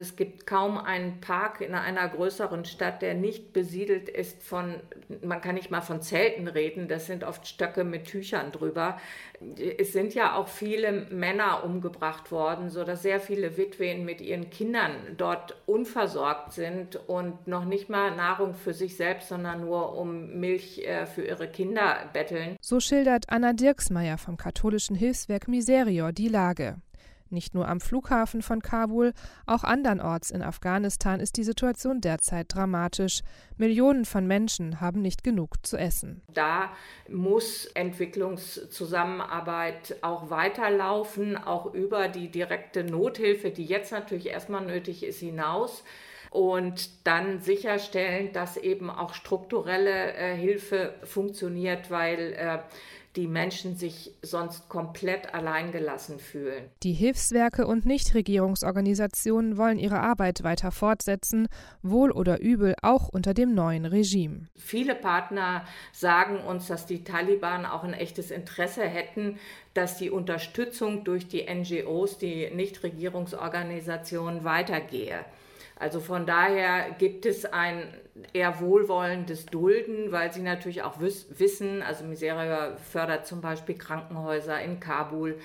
Es gibt kaum einen Park in einer größeren Stadt, der nicht besiedelt ist von, man kann nicht mal von Zelten reden, das sind oft Stöcke mit Tüchern drüber. Es sind ja auch viele Männer umgebracht worden, sodass sehr viele Witwen mit ihren Kindern dort unversorgt sind und noch nicht mal Nahrung für sich selbst, sondern nur um Milch äh, für ihre Kinder betteln. So schildert Anna Dirksmeier vom katholischen Hilfswerk Miserior die Lage. Nicht nur am Flughafen von Kabul, auch andernorts in Afghanistan ist die Situation derzeit dramatisch. Millionen von Menschen haben nicht genug zu essen. Da muss Entwicklungszusammenarbeit auch weiterlaufen, auch über die direkte Nothilfe, die jetzt natürlich erstmal nötig ist, hinaus und dann sicherstellen, dass eben auch strukturelle äh, Hilfe funktioniert, weil äh, die Menschen sich sonst komplett alleingelassen fühlen. Die Hilfswerke und Nichtregierungsorganisationen wollen ihre Arbeit weiter fortsetzen, wohl oder übel auch unter dem neuen Regime. Viele Partner sagen uns, dass die Taliban auch ein echtes Interesse hätten, dass die Unterstützung durch die NGOs, die Nichtregierungsorganisationen, weitergehe. Also von daher gibt es ein eher wohlwollendes Dulden, weil sie natürlich auch wissen, also Miseria fördert zum Beispiel Krankenhäuser in Kabul,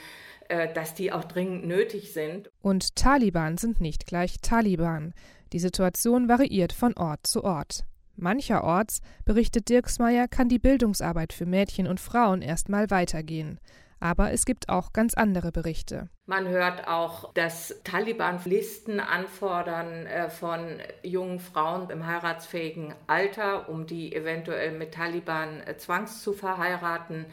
äh, dass die auch dringend nötig sind. Und Taliban sind nicht gleich Taliban. Die Situation variiert von Ort zu Ort. Mancherorts, berichtet Dirksmeier, kann die Bildungsarbeit für Mädchen und Frauen erstmal weitergehen. Aber es gibt auch ganz andere Berichte. Man hört auch, dass Taliban Listen anfordern äh, von jungen Frauen im heiratsfähigen Alter, um die eventuell mit Taliban äh, zwangs zu verheiraten.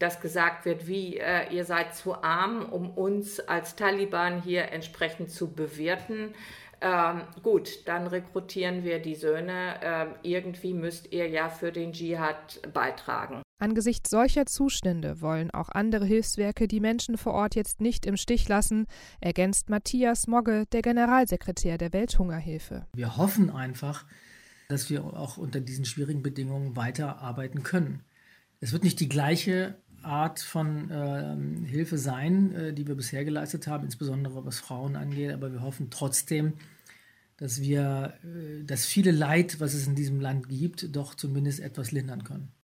Dass gesagt wird, wie äh, ihr seid zu arm, um uns als Taliban hier entsprechend zu bewerten. Ähm, gut, dann rekrutieren wir die Söhne. Ähm, irgendwie müsst ihr ja für den Dschihad beitragen. Angesichts solcher Zustände wollen auch andere Hilfswerke die Menschen vor Ort jetzt nicht im Stich lassen, ergänzt Matthias Mogge, der Generalsekretär der Welthungerhilfe. Wir hoffen einfach, dass wir auch unter diesen schwierigen Bedingungen weiterarbeiten können. Es wird nicht die gleiche Art von äh, Hilfe sein, äh, die wir bisher geleistet haben, insbesondere was Frauen angeht, aber wir hoffen trotzdem, dass wir äh, das viele Leid, was es in diesem Land gibt, doch zumindest etwas lindern können.